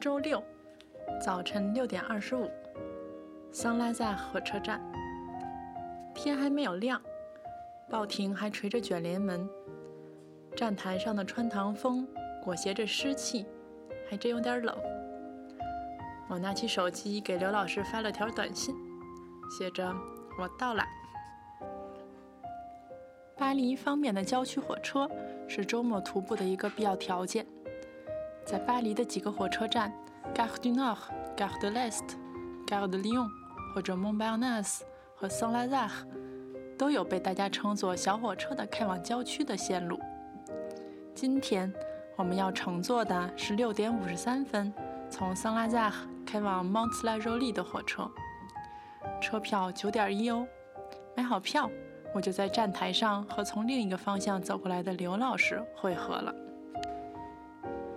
周六早晨六点二十五，桑拉在火车站。天还没有亮，报亭还垂着卷帘门，站台上的穿堂风裹挟着湿气，还真有点冷。我拿起手机给刘老师发了条短信，写着：“我到了。”巴黎方面的郊区火车是周末徒步的一个必要条件。在巴黎的几个火车站，Gare du Nord、Gare de l'Est、Gare de Lyon 或者 Montparnasse 和 Saint-Lazare，都有被大家称作“小火车”的开往郊区的线路。今天我们要乘坐的是六点五十三分从 Saint-Lazare 开往 Mont-la-Jolie 的火车，车票九点一欧。买好票。我就在站台上和从另一个方向走过来的刘老师会合了。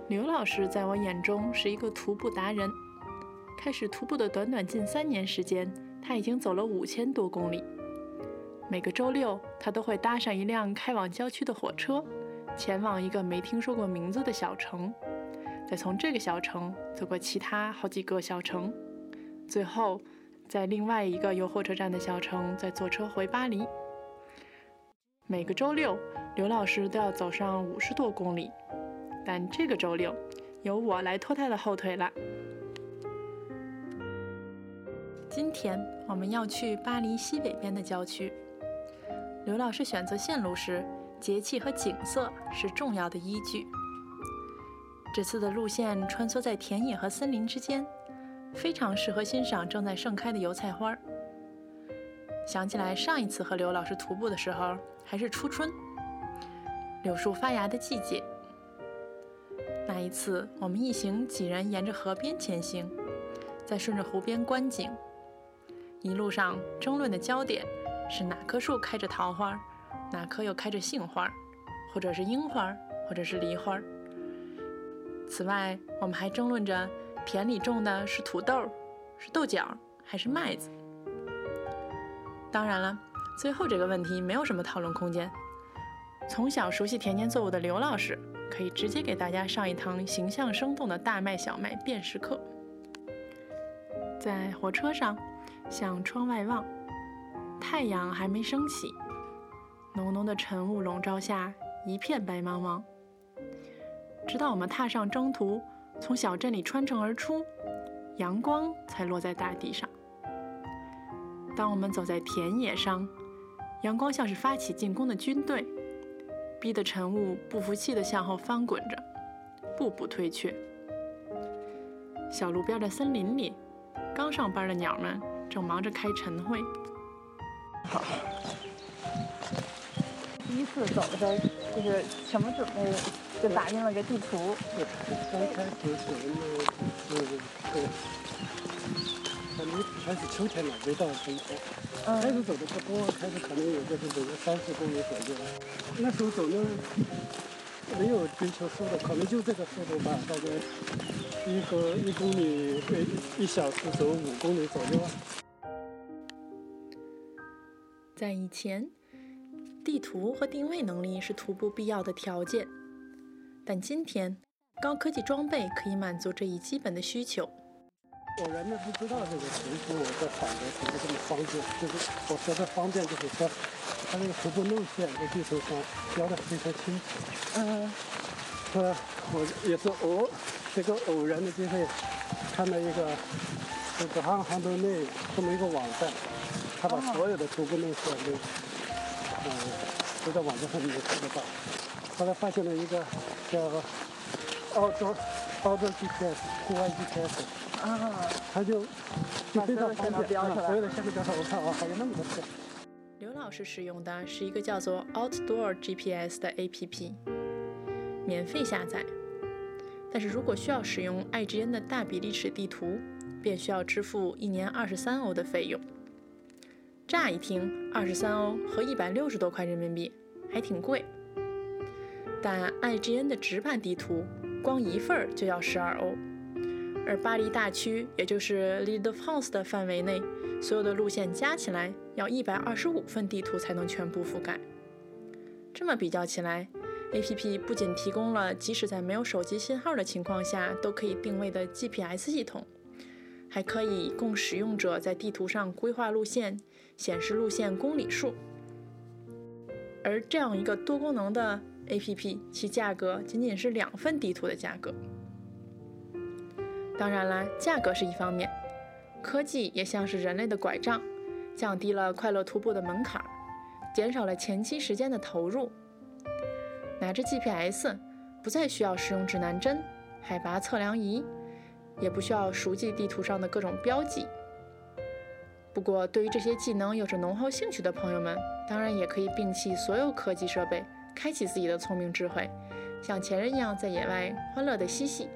刘老师在我眼中是一个徒步达人，开始徒步的短短近三年时间，他已经走了五千多公里。每个周六，他都会搭上一辆开往郊区的火车，前往一个没听说过名字的小城，再从这个小城走过其他好几个小城，最后在另外一个有火车站的小城再坐车回巴黎。每个周六，刘老师都要走上五十多公里，但这个周六由我来拖他的后腿了。今天我们要去巴黎西北边的郊区。刘老师选择线路时，节气和景色是重要的依据。这次的路线穿梭在田野和森林之间，非常适合欣赏正在盛开的油菜花。想起来上一次和刘老师徒步的时候。还是初春，柳树发芽的季节。那一次，我们一行几人沿着河边前行，再顺着湖边观景。一路上争论的焦点是哪棵树开着桃花，哪棵又开着杏花，或者是樱花，或者是梨花。此外，我们还争论着田里种的是土豆、是豆角还是麦子。当然了。最后这个问题没有什么讨论空间。从小熟悉田间作物的刘老师，可以直接给大家上一堂形象生动的大麦小麦辨识课。在火车上，向窗外望，太阳还没升起，浓浓的晨雾笼罩下，一片白茫茫。直到我们踏上征途，从小镇里穿城而出，阳光才落在大地上。当我们走在田野上，阳光像是发起进攻的军队，逼得晨雾不服气地向后翻滚着，步步退却。小路边的森林里，刚上班的鸟们正忙着开晨会。第一次走的时候，就是什么准备，就打印了个地图。刚开始走的是。秋天了，没到冬天。开始走的不多，开始可能也就是走个三四公里左右。那时候走呢，没有追求速度，可能就这个速度吧，大概一个一公里一一小时走五公里左右。在以前，地图和定位能力是徒步必要的条件，但今天，高科技装备可以满足这一基本的需求。我原来不知道这个徒步在法国怎么这么方便，就是我说的方便，就是说它那个徒步路线在地图上标的非常清楚。嗯，呃，我也是偶这个偶然的机会看到一个就是航航州内这么一个网站，他把所有的徒步路线都嗯都在网站上面看得到。后来发现了一个叫澳洲澳洲 GPS 户外 GPS。啊，他就就非常方便，所有的线路标上，我看啊，还有那么多线。刘老师使用的是一个叫做 Outdoor GPS 的 APP，免费下载。但是如果需要使用 IGN 的大比例尺地图，便需要支付一年二十三欧的费用。乍一听，二十三欧和一百六十多块人民币还挺贵。但 IGN 的直板地图，光一份就要十二欧。而巴黎大区，也就是 l i d e France 的范围内，所有的路线加起来要一百二十五份地图才能全部覆盖。这么比较起来，APP 不仅提供了即使在没有手机信号的情况下都可以定位的 GPS 系统，还可以供使用者在地图上规划路线、显示路线公里数。而这样一个多功能的 APP，其价格仅仅是两份地图的价格。当然啦，价格是一方面，科技也像是人类的拐杖，降低了快乐徒步的门槛，减少了前期时间的投入。拿着 GPS，不再需要使用指南针、海拔测量仪，也不需要熟记地图上的各种标记。不过，对于这些技能有着浓厚兴趣的朋友们，当然也可以摒弃所有科技设备，开启自己的聪明智慧，像前人一样在野外欢乐地嬉戏。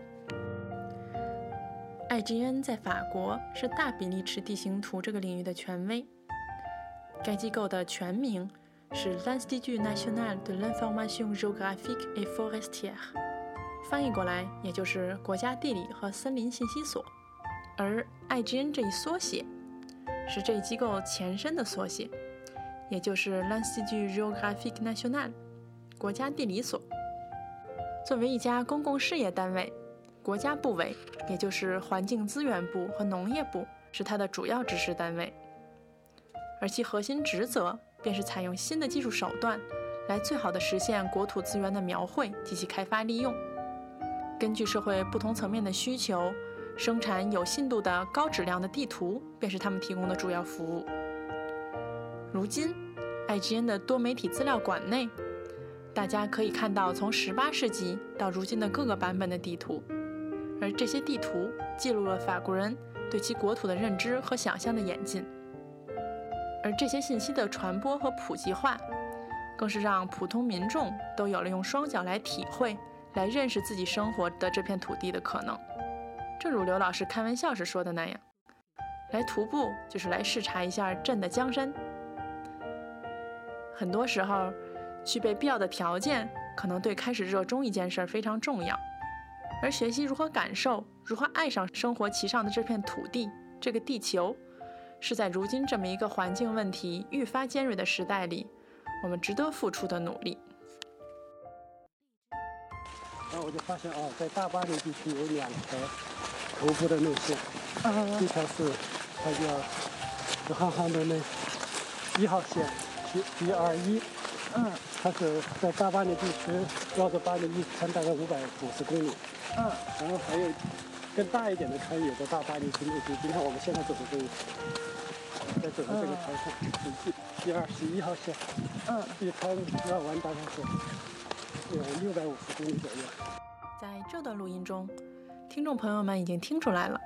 IGN 在法国是大比例尺地形图这个领域的权威。该机构的全名。是 l'Institut national de l'information géographique et forestière，翻译过来也就是国家地理和森林信息所。而 IGN 这一缩写是这一机构前身的缩写，也就是 l'Institut géographique national，国家地理所。作为一家公共事业单位，国家部委也就是环境资源部和农业部是它的主要支持单位，而其核心职责。便是采用新的技术手段，来最好的实现国土资源的描绘及其开发利用。根据社会不同层面的需求，生产有信度的高质量的地图，便是他们提供的主要服务。如今，IGN 的多媒体资料馆内，大家可以看到从18世纪到如今的各个版本的地图，而这些地图记录了法国人对其国土的认知和想象的演进。而这些信息的传播和普及化，更是让普通民众都有了用双脚来体会、来认识自己生活的这片土地的可能。正如刘老师开玩笑时说的那样，来徒步就是来视察一下朕的江山。很多时候，具备必要的条件，可能对开始热衷一件事非常重要。而学习如何感受、如何爱上生活其上的这片土地、这个地球。是在如今这么一个环境问题愈发尖锐的时代里，我们值得付出的努力。然后我就发现哦，在大巴黎地区有两条徒步的路线，一条是它叫直航航的那一号线，G G 二一，嗯，它是在大巴黎地区绕着巴黎一圈大概五百五十公里，嗯，然后还有更大一点的穿越在大巴黎公路，就今天我们现在走的这个。在走的这个船上，是第第二十一号线，嗯，一圈绕完大概是有六百五十公里左右。在这段录音中，听众朋友们已经听出来了，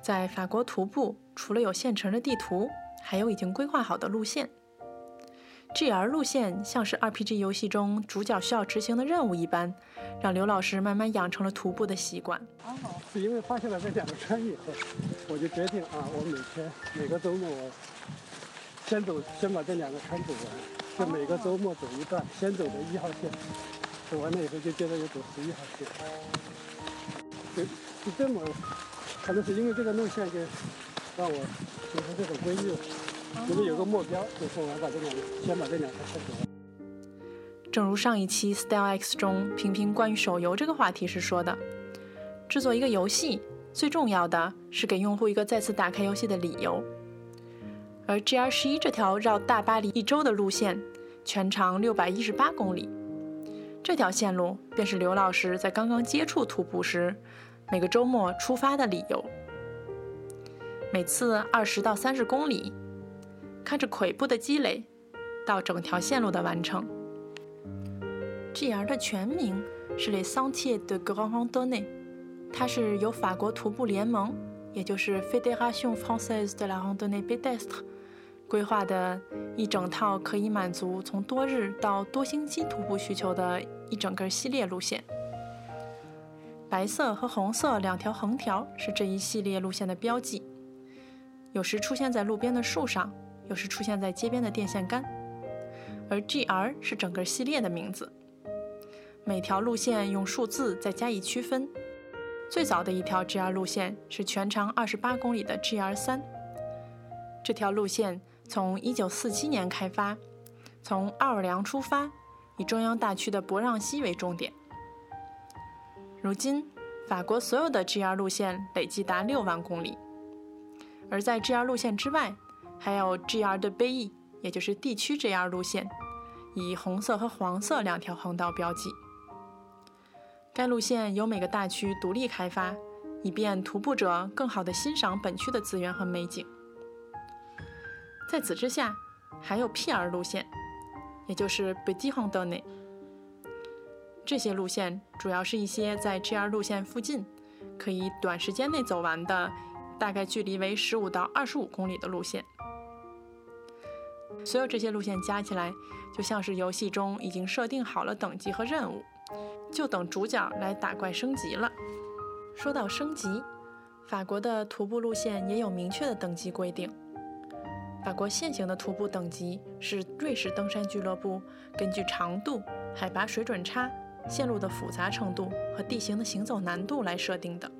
在法国徒步，除了有现成的地图，还有已经规划好的路线。GR 路线像是 RPG 游戏中主角需要执行的任务一般，让刘老师慢慢养成了徒步的习惯。是因为发现了这两个圈以后，我就决定啊，我每天每个周末我先走，先把这两个圈走完，就每个周末走一段，先走的一号线，走完了以后就接着又走十一号线，就就这么，可能是因为这个路线就让我形成这种规律。了我们有个目标，就是我要把这两个，先把这两个先走完。正如上一期 Style X 中平平关于手游这个话题时说的，制作一个游戏最重要的是给用户一个再次打开游戏的理由。而 GR 十一这条绕大巴黎一周的路线，全长六百一十八公里，这条线路便是刘老师在刚刚接触徒步时，每个周末出发的理由。每次二十到三十公里。看着跬步的积累，到整条线路的完成。GR 的全名是 Les Sentiers de Grande Randonnée，它是由法国徒步联盟，也就是 Fédération Française de la Randonnée Pédestre 规划的一整套可以满足从多日到多星期徒步需求的一整个系列路线。白色和红色两条横条是这一系列路线的标记，有时出现在路边的树上。有时出现在街边的电线杆，而 GR 是整个系列的名字。每条路线用数字再加以区分。最早的一条 GR 路线是全长二十八公里的 GR 三。这条路线从一九四七年开发，从奥尔良出发，以中央大区的博让西为终点。如今，法国所有的 GR 路线累计达六万公里，而在 GR 路线之外，还有 GR 的 B，也就是地区 GR 路线，以红色和黄色两条横道标记。该路线由每个大区独立开发，以便徒步者更好地欣赏本区的资源和美景。在此之下，还有 PR 路线，也就是 b e t i h o n d o n n 这些路线主要是一些在 GR 路线附近可以短时间内走完的，大概距离为十五到二十五公里的路线。所有这些路线加起来，就像是游戏中已经设定好了等级和任务，就等主角来打怪升级了。说到升级，法国的徒步路线也有明确的等级规定。法国现行的徒步等级是瑞士登山俱乐部根据长度、海拔水准差。线路的复杂程度和地形的行走难度来设定的。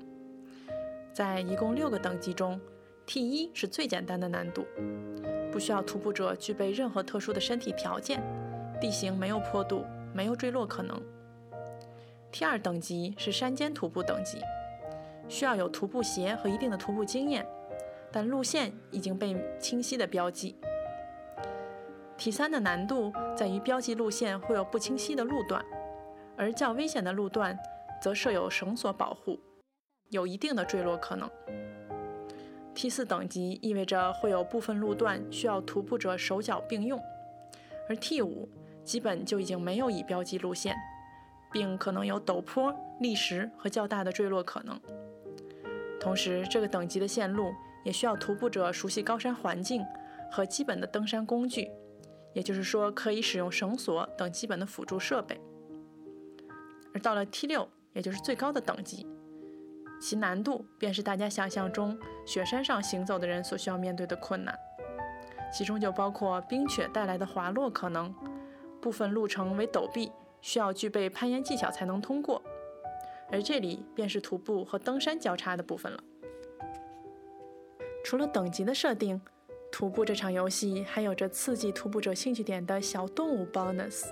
在一共六个等级中，T 一是最简单的难度，不需要徒步者具备任何特殊的身体条件，地形没有坡度，没有坠落可能。T 二等级是山间徒步等级，需要有徒步鞋和一定的徒步经验，但路线已经被清晰的标记。T 三的难度在于标记路线会有不清晰的路段。而较危险的路段，则设有绳索保护，有一定的坠落可能。T 四等级意味着会有部分路段需要徒步者手脚并用，而 T 五基本就已经没有已标记路线，并可能有陡坡、砾石和较大的坠落可能。同时，这个等级的线路也需要徒步者熟悉高山环境和基本的登山工具，也就是说，可以使用绳索等基本的辅助设备。而到了 T 六，也就是最高的等级，其难度便是大家想象中雪山上行走的人所需要面对的困难，其中就包括冰雪带来的滑落可能，部分路程为陡壁，需要具备攀岩技巧才能通过，而这里便是徒步和登山交叉的部分了。除了等级的设定，徒步这场游戏还有着刺激徒步者兴趣点的小动物 bonus。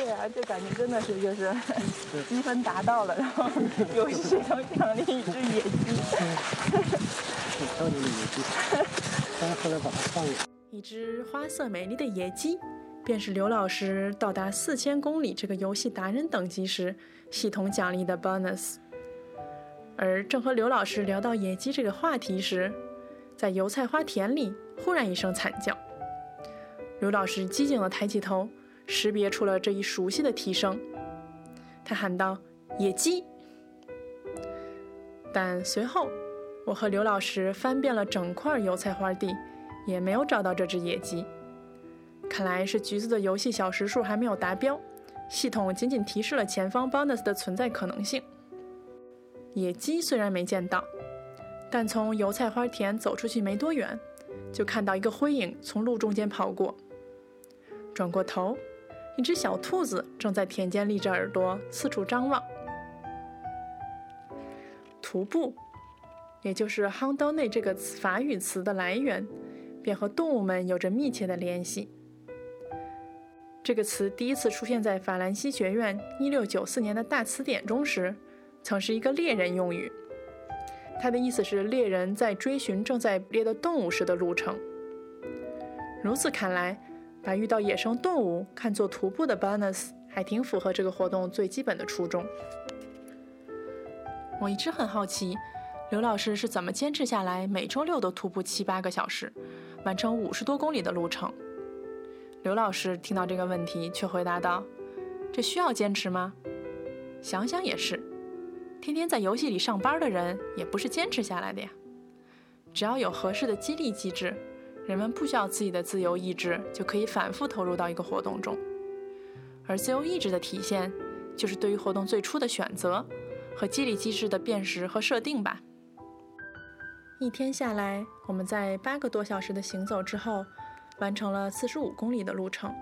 对啊，这感觉真的是就是积分达到了，然后游戏中奖励一只野鸡。很漂亮的野鸡，但是后来把它放了。一只花色美丽的野鸡，便是刘老师到达四千公里这个游戏达人等级时系统奖励的 bonus。而正和刘老师聊到野鸡这个话题时，在油菜花田里忽然一声惨叫，刘老师机警地抬起头。识别出了这一熟悉的啼声，他喊道：“野鸡！”但随后，我和刘老师翻遍了整块油菜花地，也没有找到这只野鸡。看来是橘子的游戏小时数还没有达标，系统仅仅提示了前方 bonus 的存在可能性。野鸡虽然没见到，但从油菜花田走出去没多远，就看到一个灰影从路中间跑过，转过头。一只小兔子正在田间立着耳朵，四处张望。徒步，也就是 h a n d o n n 这个词法语词的来源，便和动物们有着密切的联系。这个词第一次出现在法兰西学院1694年的大词典中时，曾是一个猎人用语。它的意思是猎人在追寻正在猎的动物时的路程。如此看来。把遇到野生动物看作徒步的 bonus，还挺符合这个活动最基本的初衷。我一直很好奇，刘老师是怎么坚持下来，每周六都徒步七八个小时，完成五十多公里的路程。刘老师听到这个问题，却回答道：“这需要坚持吗？想想也是，天天在游戏里上班的人，也不是坚持下来的呀。只要有合适的激励机制。”人们不需要自己的自由意志，就可以反复投入到一个活动中。而自由意志的体现，就是对于活动最初的选择和激励机制的辨识和设定吧。一天下来，我们在八个多小时的行走之后，完成了四十五公里的路程。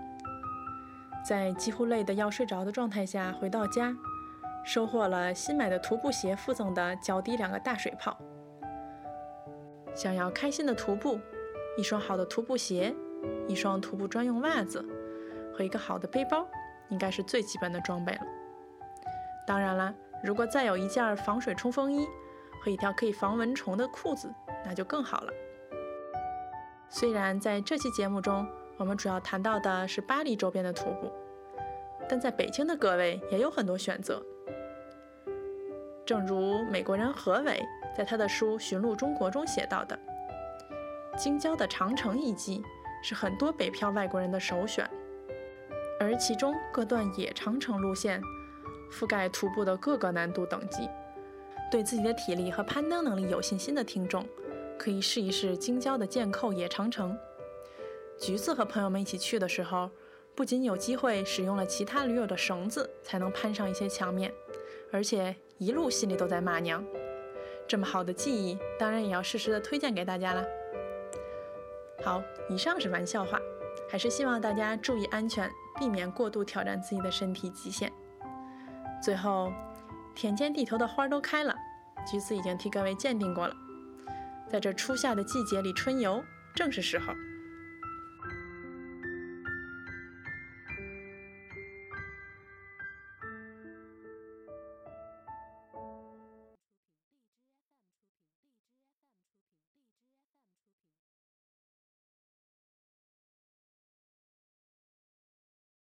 在几乎累得要睡着的状态下回到家，收获了新买的徒步鞋附赠的脚底两个大水泡。想要开心的徒步。一双好的徒步鞋，一双徒步专用袜子，和一个好的背包，应该是最基本的装备了。当然了，如果再有一件防水冲锋衣和一条可以防蚊虫的裤子，那就更好了。虽然在这期节目中，我们主要谈到的是巴黎周边的徒步，但在北京的各位也有很多选择。正如美国人何伟在他的书《寻路中国》中写到的，京郊的长城遗迹是很多北漂外国人的首选，而其中各段野长城路线覆盖徒步的各个难度等级。对自己的体力和攀登能力有信心的听众，可以试一试京郊的箭扣野长城。橘子和朋友们一起去的时候，不仅有机会使用了其他驴友的绳子才能攀上一些墙面，而且一路心里都在骂娘。这么好的记忆，当然也要适时的推荐给大家啦。好，以上是玩笑话，还是希望大家注意安全，避免过度挑战自己的身体极限。最后，田间地头的花都开了，橘子已经替各位鉴定过了，在这初夏的季节里春游正是时候。